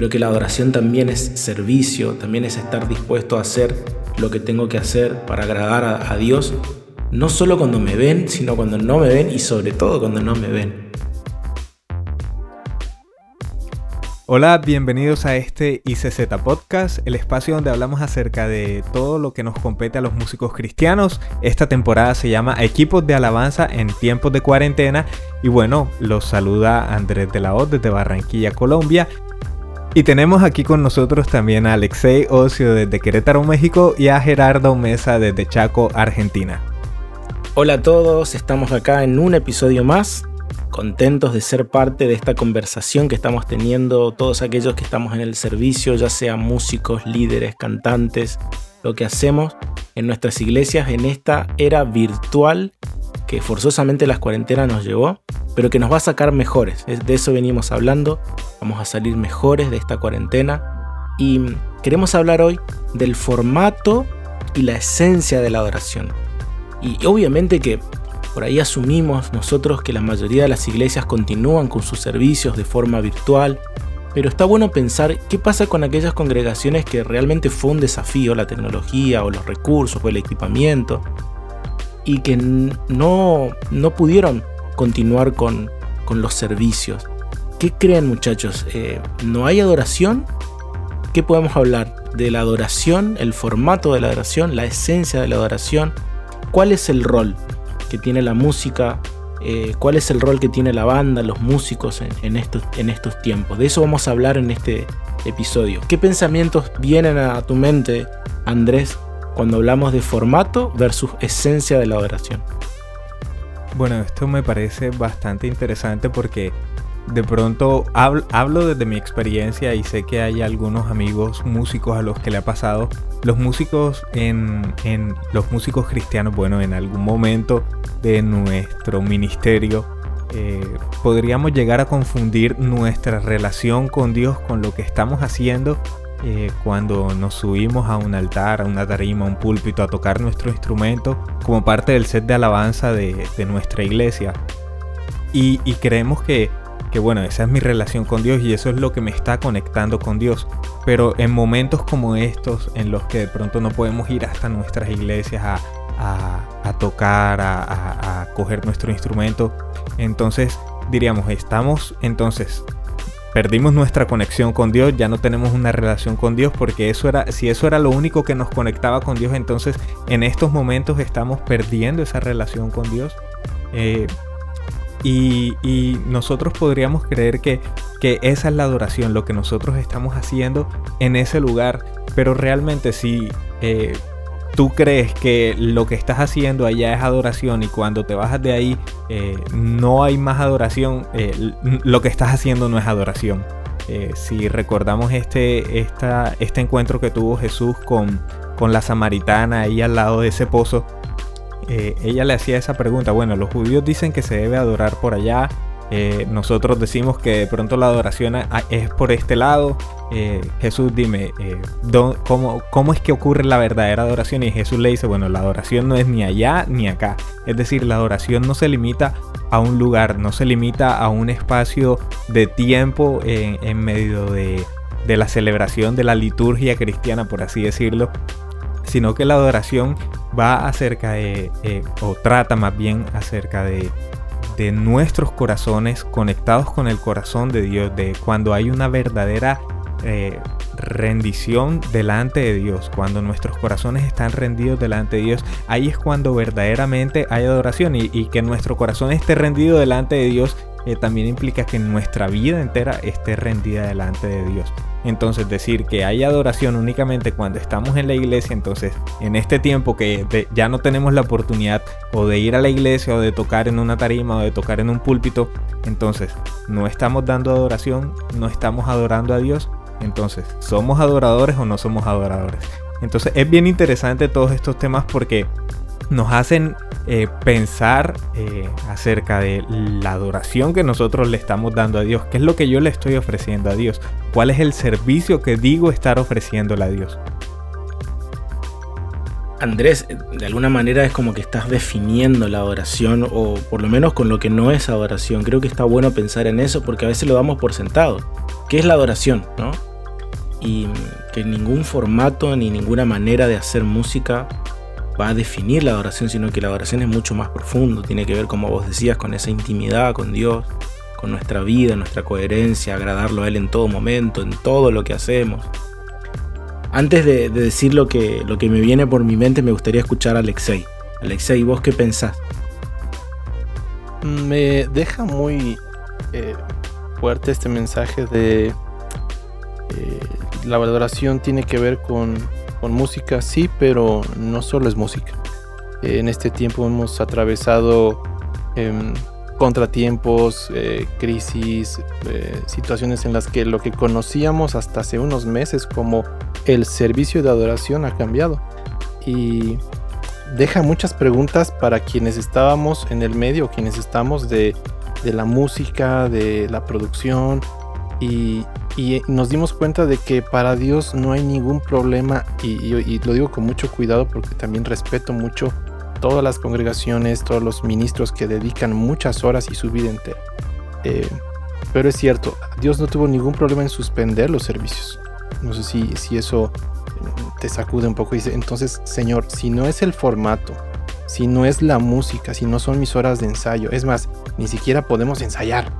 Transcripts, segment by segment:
pero que la adoración también es servicio, también es estar dispuesto a hacer lo que tengo que hacer para agradar a, a Dios, no solo cuando me ven, sino cuando no me ven y sobre todo cuando no me ven. Hola, bienvenidos a este ICZ Podcast, el espacio donde hablamos acerca de todo lo que nos compete a los músicos cristianos. Esta temporada se llama Equipos de Alabanza en tiempos de cuarentena y bueno, los saluda Andrés de la O desde Barranquilla, Colombia. Y tenemos aquí con nosotros también a Alexei Ocio desde Querétaro, México y a Gerardo Mesa desde Chaco, Argentina. Hola a todos, estamos acá en un episodio más contentos de ser parte de esta conversación que estamos teniendo todos aquellos que estamos en el servicio, ya sean músicos, líderes, cantantes, lo que hacemos en nuestras iglesias en esta era virtual que forzosamente las cuarentenas nos llevó, pero que nos va a sacar mejores. De eso venimos hablando, vamos a salir mejores de esta cuarentena y queremos hablar hoy del formato y la esencia de la adoración. Y obviamente que por ahí asumimos nosotros que la mayoría de las iglesias continúan con sus servicios de forma virtual, pero está bueno pensar qué pasa con aquellas congregaciones que realmente fue un desafío la tecnología o los recursos o el equipamiento y que no, no pudieron continuar con, con los servicios. ¿Qué creen muchachos? Eh, ¿No hay adoración? ¿Qué podemos hablar? De la adoración, el formato de la adoración, la esencia de la adoración. ¿Cuál es el rol? que tiene la música, eh, cuál es el rol que tiene la banda, los músicos en, estos, en estos tiempos. De eso vamos a hablar en este episodio. ¿Qué pensamientos vienen a tu mente, Andrés, cuando hablamos de formato versus esencia de la adoración? Bueno, esto me parece bastante interesante porque de pronto hablo, desde mi experiencia y sé que hay algunos amigos músicos a los que le ha pasado. Los músicos en, los músicos cristianos, bueno, en algún momento de nuestro ministerio eh, podríamos llegar a confundir nuestra relación con Dios con lo que estamos haciendo eh, cuando nos subimos a un altar, a una tarima, a un púlpito a tocar nuestro instrumento como parte del set de alabanza de, nuestra iglesia. y creemos que que bueno, esa es mi relación con Dios y eso es lo que me está conectando con Dios. Pero en momentos como estos, en los que de pronto no podemos ir hasta nuestras iglesias a, tocar, a, coger nuestro instrumento, entonces diríamos, estamos entonces perdimos nuestra conexión con Dios, ya no tenemos una relación con Dios, porque eso era, si eso era lo único que nos conectaba con Dios, entonces en estos momentos estamos perdiendo esa relación con Dios. Eh, y, nosotros podríamos creer que, esa es la adoración, lo que nosotros estamos haciendo en ese lugar. Pero realmente si eh, tú crees que lo que estás haciendo allá es adoración y cuando te bajas de ahí eh, no hay más adoración, eh, lo que estás haciendo no es adoración. si recordamos este, este encuentro que tuvo Jesús con, con la samaritana ahí al lado de ese pozo, eh, ella le hacía esa pregunta, bueno, los judíos dicen que se debe adorar por allá, eh, nosotros decimos que de pronto la adoración es por este lado. Eh, Jesús, dime, ¿cómo, ¿cómo, es que ocurre la verdadera adoración? Y Jesús le dice, bueno, la adoración no es ni allá ni acá. Es decir, la adoración no se limita a un lugar, no se limita a un espacio de tiempo en, medio de, la celebración de la liturgia cristiana, por así decirlo, sino que la adoración va acerca de, eh, o trata más bien acerca de, de nuestros corazones conectados con el corazón de Dios, de cuando hay una verdadera eh, rendición delante de Dios, cuando nuestros corazones están rendidos delante de Dios, ahí es cuando verdaderamente hay adoración y, y que nuestro corazón esté rendido delante de Dios eh, también implica que nuestra vida entera esté rendida delante de Dios. Entonces decir que hay adoración únicamente cuando estamos en la iglesia, entonces en este tiempo que ya no tenemos la oportunidad o de ir a la iglesia o de tocar en una tarima o de tocar en un púlpito, entonces no estamos dando adoración, no estamos adorando a Dios, entonces ¿somos adoradores o no somos adoradores? Entonces es bien interesante todos estos temas porque nos hacen eh, pensar eh, acerca de la adoración que nosotros le estamos dando a Dios. ¿Qué es lo que yo le estoy ofreciendo a Dios? ¿Cuál es el servicio que digo estar ofreciéndole a Dios? Andrés, de alguna manera es como que estás definiendo la adoración o por lo menos con lo que no es adoración. Creo que está bueno pensar en eso porque a veces lo damos por sentado. ¿Qué es la adoración? ¿no? y que ningún formato ni ninguna manera de hacer música va a definir la adoración, sino que la adoración es mucho más profundo, tiene que ver, como vos decías, con esa intimidad con Dios, con nuestra vida, nuestra coherencia, agradarlo a Él en todo momento, en todo lo que hacemos. Antes de, decir lo que, lo que me viene por mi mente, me gustaría escuchar a Alexei. Alexei, ¿vos qué pensás? Me deja muy eh, fuerte este mensaje de eh, la valoración tiene que ver con, música, sí, pero no solo es música. en este tiempo hemos atravesado em, contratiempos, eh, crisis, situaciones en las que lo que conocíamos hasta hace unos meses como el servicio de adoración ha cambiado. Y deja muchas preguntas para quienes estábamos en el medio, quienes estamos de, la música, de la producción. Y, nos dimos cuenta de que para Dios no hay ningún problema. Y, lo digo con mucho cuidado porque también respeto mucho todas las congregaciones, todos los ministros que dedican muchas horas y su vida entera. Eh, pero es cierto, Dios no tuvo ningún problema en suspender los servicios. No sé si, si eso te sacude un poco y dice, entonces, Señor, si no es el formato, si no es la música, si no son mis horas de ensayo, es más, ni siquiera podemos ensayar.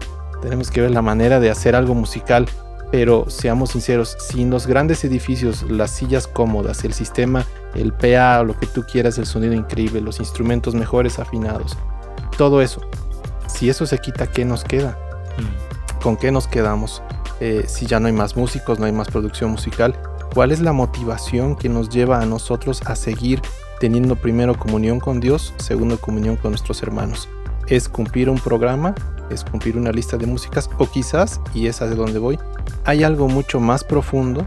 Tenemos que ver la manera de hacer algo musical, pero seamos sinceros, sin los grandes edificios, las sillas cómodas, el sistema, el PA lo que tú quieras, el sonido increíble, los instrumentos mejores afinados, todo eso, si eso se quita, ¿qué nos queda? Mm. ¿Con qué nos quedamos? Eh, si ya no hay más músicos, no hay más producción musical, ¿cuál es la motivación que nos lleva a nosotros a seguir teniendo primero comunión con Dios, segundo comunión con nuestros hermanos? ¿Es cumplir un programa? ¿Es cumplir una lista de músicas? O quizás, y es de donde voy, hay algo mucho más profundo,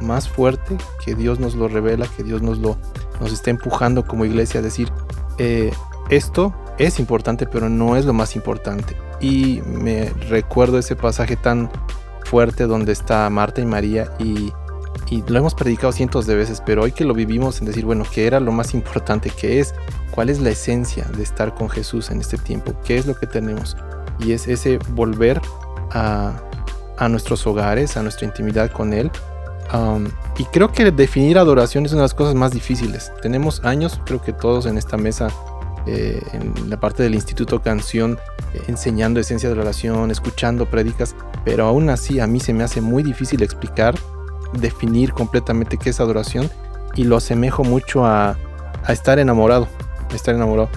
más fuerte, que Dios nos lo revela, que Dios nos lo nos está empujando como iglesia a decir, eh, esto es importante, pero no es lo más importante. Y me recuerdo ese pasaje tan fuerte donde está Marta y María y, lo hemos predicado cientos de veces, pero hoy que lo vivimos en decir, bueno, ¿qué era lo más importante? ¿Qué es? ¿Cuál es la esencia de estar con Jesús en este tiempo? ¿Qué es lo que tenemos? Y es ese volver a, nuestros hogares, a nuestra intimidad con Él. Um, y creo que definir adoración es una de las cosas más difíciles. Tenemos años, creo que todos en esta mesa eh, en la parte del Instituto Canción, eh, enseñando esencia de la oración, escuchando prédicas, pero aún así a mí se me hace muy difícil explicar, definir completamente qué es adoración y lo asemejo mucho a, estar enamorado, a estar enamorado.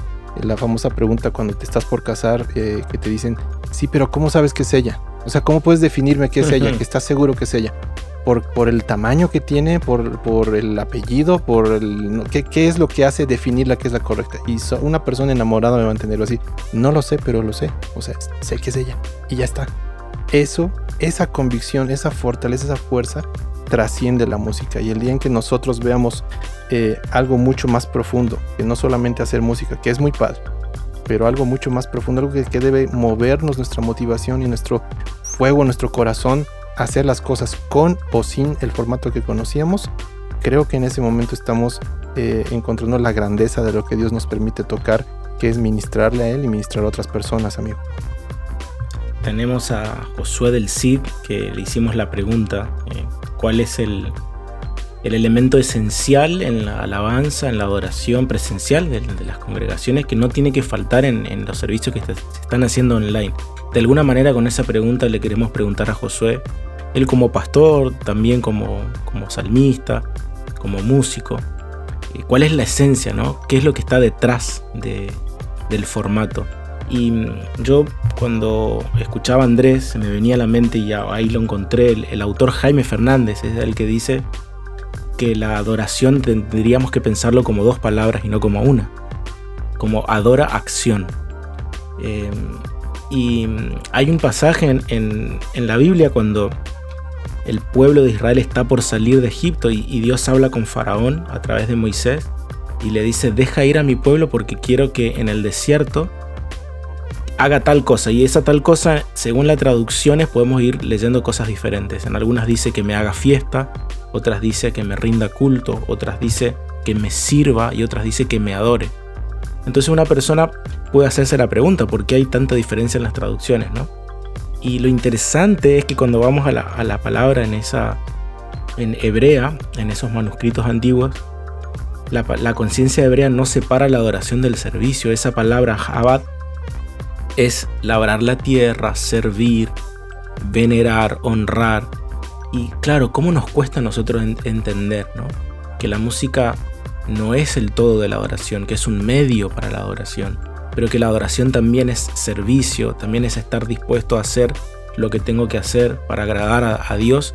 La famosa pregunta cuando te estás por casar, eh, que te dicen, sí, pero ¿cómo sabes que es ella? O sea, ¿cómo puedes definirme qué es ella? Que estás seguro que es ella por, el tamaño que tiene, por, por el apellido, por el... ¿qué, ¿qué, es lo que hace definirla que es la correcta? Y una persona enamorada me va a entenderlo así. No lo sé, pero lo sé. O sea, sé que es ella. Y ya está. Eso, esa convicción, esa fortaleza, esa fuerza trasciende la música. Y el día en que nosotros veamos eh, algo mucho más profundo, que no solamente hacer música, que es muy padre, pero algo mucho más profundo, algo que, que debe movernos nuestra motivación y nuestro fuego, nuestro corazón hacer las cosas con o sin el formato que conocíamos, creo que en ese momento estamos eh, encontrando la grandeza de lo que Dios nos permite tocar, que es ministrarle a Él y ministrar a otras personas, amigo. Tenemos a Josué del Cid, que le hicimos la pregunta, eh, ¿cuál es el, el, elemento esencial en la alabanza, en la adoración presencial de, las congregaciones que no tiene que faltar en, los servicios que se están haciendo online? De alguna manera con esa pregunta le queremos preguntar a Josué él como pastor, también como, como salmista, como músico. ¿Cuál es la esencia, no? ¿Qué es lo que está detrás del formato? Y mm, yo cuando escuchaba a Andrés me venía a la mente y ahí lo encontré, el, autor Jaime Fernández es el que dice que la adoración tendríamos que pensarlo como dos palabras y no como una, como adora acción. Em, y mm, hay un pasaje en, en la Biblia cuando el pueblo de Israel está por salir de Egipto y, Dios habla con Faraón a través de Moisés y le dice, deja ir a mi pueblo porque quiero que en el desierto haga tal cosa. Y esa tal cosa, según las traducciones, podemos ir leyendo cosas diferentes. En algunas dice que me haga fiesta, otras dice que me rinda culto, otras dice que me sirva y otras dice que me adore. Entonces una persona puede hacerse la pregunta, ¿por qué hay tanta diferencia en las traducciones? ¿no? Y lo interesante es que cuando vamos a la, palabra en esa, en hebrea, en esos manuscritos antiguos, la, conciencia hebrea no separa la adoración del servicio. Esa palabra Abad es labrar la tierra, servir, venerar, honrar. Y claro, ¿cómo nos cuesta a nosotros entender ¿no? que la música no es el todo de la adoración, que es un medio para la adoración, pero que la adoración también es servicio, también es estar dispuesto a hacer lo que tengo que hacer para agradar a, a Dios,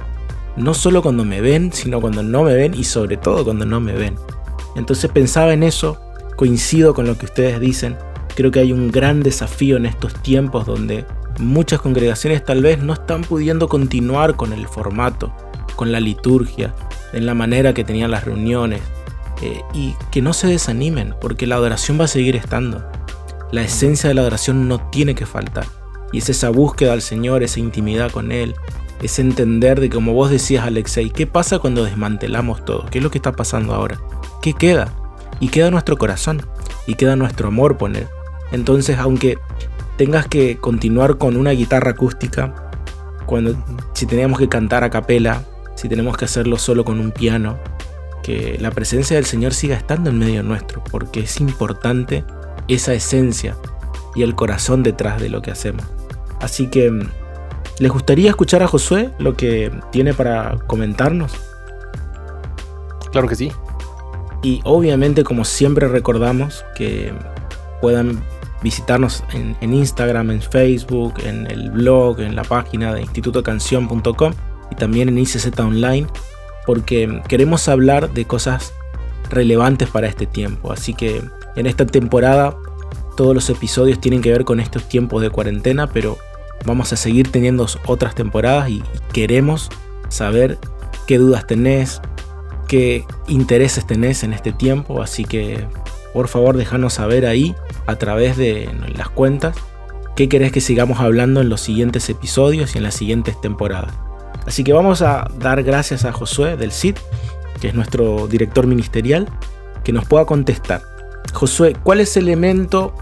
no solo cuando me ven, sino cuando no me ven y sobre todo cuando no me ven. Entonces pensaba en eso, coincido con lo que ustedes dicen, creo que hay un gran desafío en estos tiempos donde muchas congregaciones tal vez no están pudiendo continuar con el formato, con la liturgia, en la manera que tenían las reuniones, eh, y que no se desanimen, porque la adoración va a seguir estando. La esencia de la adoración no tiene que faltar, y es esa búsqueda al Señor, esa intimidad con Él, es entender de como vos decías Alexei, ¿qué pasa cuando desmantelamos todo? ¿Qué es lo que está pasando ahora? ¿qué queda? Y queda nuestro corazón, y queda nuestro amor poner. Entonces, aunque tengas que continuar con una guitarra acústica, cuando si tenemos que cantar a capela, si tenemos que hacerlo solo con un piano, que la presencia del Señor siga estando en medio nuestro, porque es importante esa esencia y el corazón detrás de lo que hacemos. Así que, ¿les gustaría escuchar a Josué lo que tiene para comentarnos? Claro que sí. Y obviamente, como siempre recordamos, que puedan visitarnos en, Instagram, en Facebook, en el blog, en la página de institutocanción.com y también en ICZ Online, porque queremos hablar de cosas relevantes para este tiempo. Así que en esta temporada todos los episodios tienen que ver con estos tiempos de cuarentena, pero vamos a seguir teniendo otras temporadas y queremos saber qué dudas tenés, qué intereses tenés en este tiempo, así que por favor déjanos saber ahí a través de las cuentas qué querés que sigamos hablando en los siguientes episodios y en las siguientes temporadas. Así que vamos a dar gracias a Josué del CID, que es nuestro director ministerial, que nos pueda contestar. Josué, ¿cuál es el elemento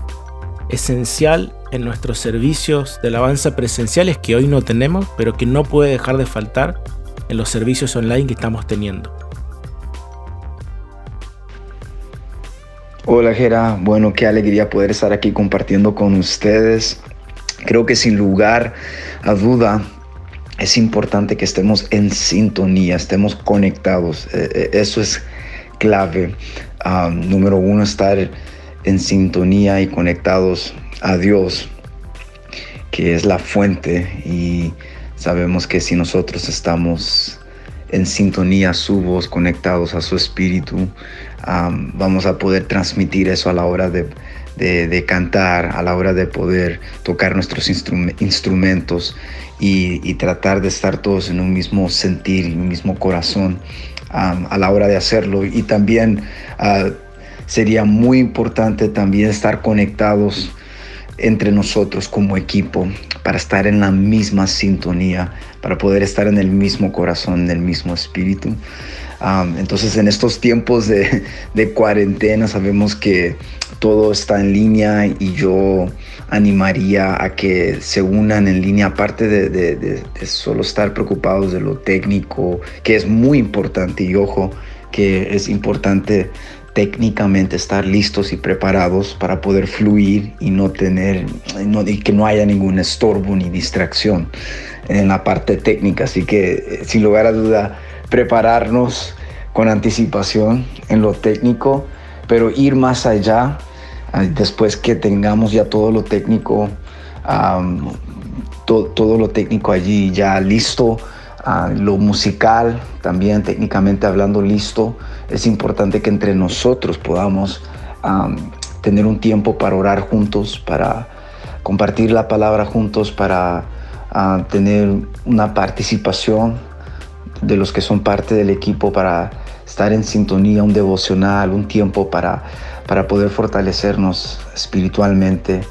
esencial en nuestros servicios de alabanza presenciales que hoy no tenemos, pero que no puede dejar de faltar en los servicios online que estamos teniendo? Hola Gera, bueno, qué alegría poder estar aquí compartiendo con ustedes. Creo que sin lugar a duda es importante que estemos en sintonía, estemos conectados. Eh, eh, eso es clave. número uno, estar en sintonía y conectados a Dios, que es la fuente. Y sabemos que si nosotros estamos en sintonía su voz, conectados a su espíritu, vamos a poder transmitir eso a la hora de, cantar, a la hora de poder tocar nuestros instrumentos y, tratar de estar todos en un mismo sentir, en un mismo corazón a la hora de hacerlo. Y también ah, sería muy importante también estar conectados entre nosotros como equipo para estar en la misma sintonía, para poder estar en el mismo corazón, en el mismo espíritu. Entonces en estos tiempos de, cuarentena sabemos que todo está en línea y yo animaría a que se unan en línea, aparte de, solo estar preocupados de lo técnico, que es muy importante y ojo, que es importante técnicamente estar listos y preparados para poder fluir y no tener y que no haya ningún estorbo ni distracción en la parte técnica. Así que eh, sin lugar a duda prepararnos con anticipación en lo técnico, pero ir más allá después que tengamos ya todo lo técnico, todo lo técnico allí ya listo, lo musical también técnicamente hablando listo, es importante que entre nosotros podamos tener un tiempo para orar juntos, para compartir la palabra juntos, para tener una participación de los que son parte del equipo para estar en sintonía, un devocional, un tiempo para, para poder fortalecernos espiritualmente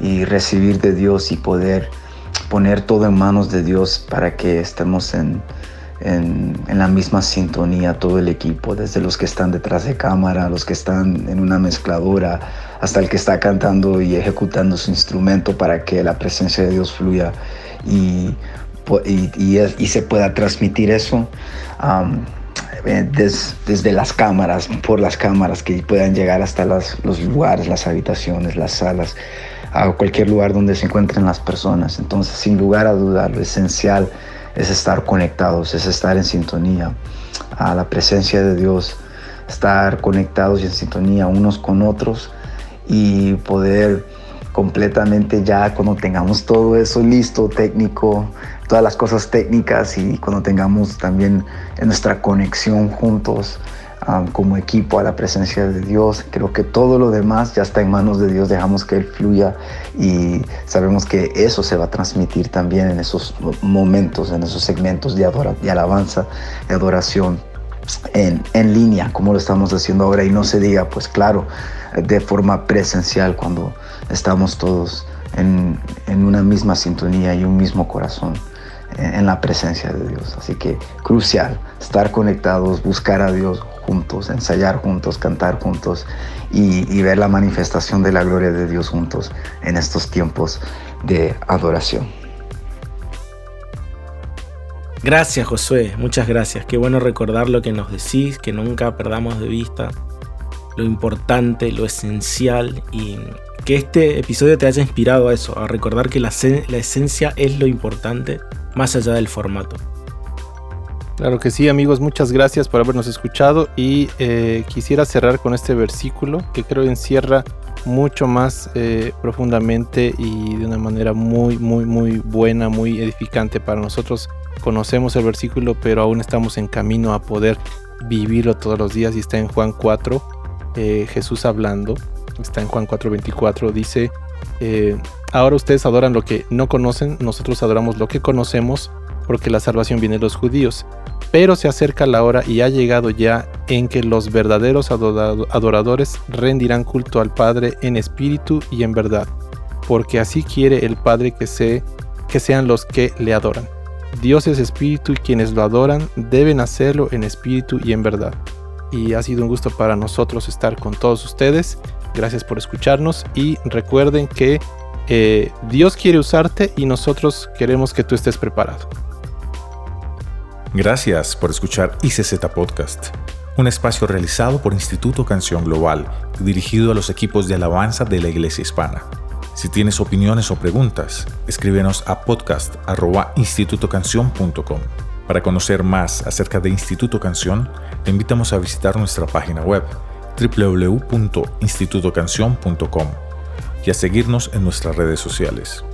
y recibir de Dios y poder poner todo en manos de Dios para que estemos en, en, la misma sintonía todo el equipo, desde los que están detrás de cámara, los que están en una mezcladora, hasta el que está cantando y ejecutando su instrumento para que la presencia de Dios fluya y y, y, se pueda transmitir eso. eh, desde las cámaras, por las cámaras que puedan llegar hasta los lugares, las habitaciones, las salas, a cualquier lugar donde se encuentren las personas. Entonces, sin lugar a duda, lo esencial es estar conectados, es estar en sintonía a la presencia de Dios, estar conectados y en sintonía unos con otros y poder completamente ya cuando tengamos todo eso listo, técnico, todas las cosas técnicas y cuando tengamos también nuestra conexión juntos um, como equipo a la presencia de Dios, creo que todo lo demás ya está en manos de Dios, dejamos que Él fluya y sabemos que eso se va a transmitir también en esos momentos, en esos segmentos de, de alabanza, de adoración. En, en línea, como lo estamos haciendo ahora, y no se diga, pues claro, de forma presencial cuando estamos todos en, una misma sintonía y un mismo corazón en, la presencia de Dios. Así que crucial estar conectados, buscar a Dios juntos, ensayar juntos, cantar juntos y, y ver la manifestación de la gloria de Dios juntos en estos tiempos de adoración. Gracias Josué, muchas gracias. Qué bueno recordar lo que nos decís, que nunca perdamos de vista lo importante, lo esencial y que este episodio te haya inspirado a eso, a recordar que la, esencia es lo importante más allá del formato. Claro que sí, amigos, muchas gracias por habernos escuchado y eh, quisiera cerrar con este versículo que creo encierra mucho más eh, profundamente y de una manera muy, muy, muy buena, muy edificante para nosotros. Conocemos el versículo, pero aún estamos en camino a poder vivirlo todos los días y está en Juan 4, eh, Jesús hablando, está en Juan 4:24, dice, eh, ahora ustedes adoran lo que no conocen, nosotros adoramos lo que conocemos, porque la salvación viene de los judíos. Pero se acerca la hora y ha llegado ya en que los verdaderos adoradores rendirán culto al Padre en espíritu y en verdad, porque así quiere el Padre que, se, que sean los que le adoran. Dios es espíritu y quienes lo adoran deben hacerlo en espíritu y en verdad y ha sido un gusto para nosotros estar con todos ustedes. Gracias por escucharnos y recuerden que eh, Dios quiere usarte y nosotros queremos que tú estés preparado. Gracias por escuchar ICZ Podcast, un espacio realizado por Instituto Canción Global, dirigido a los equipos de alabanza de la Iglesia Hispana. Si tienes opiniones o preguntas, escríbenos a podcast.institutocanción.com. Para conocer más acerca de Instituto Canción, te invitamos a visitar nuestra página web www.institutocanción.com y a seguirnos en nuestras redes sociales.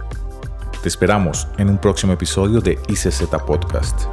Te esperamos en un próximo episodio de ICZ Podcast.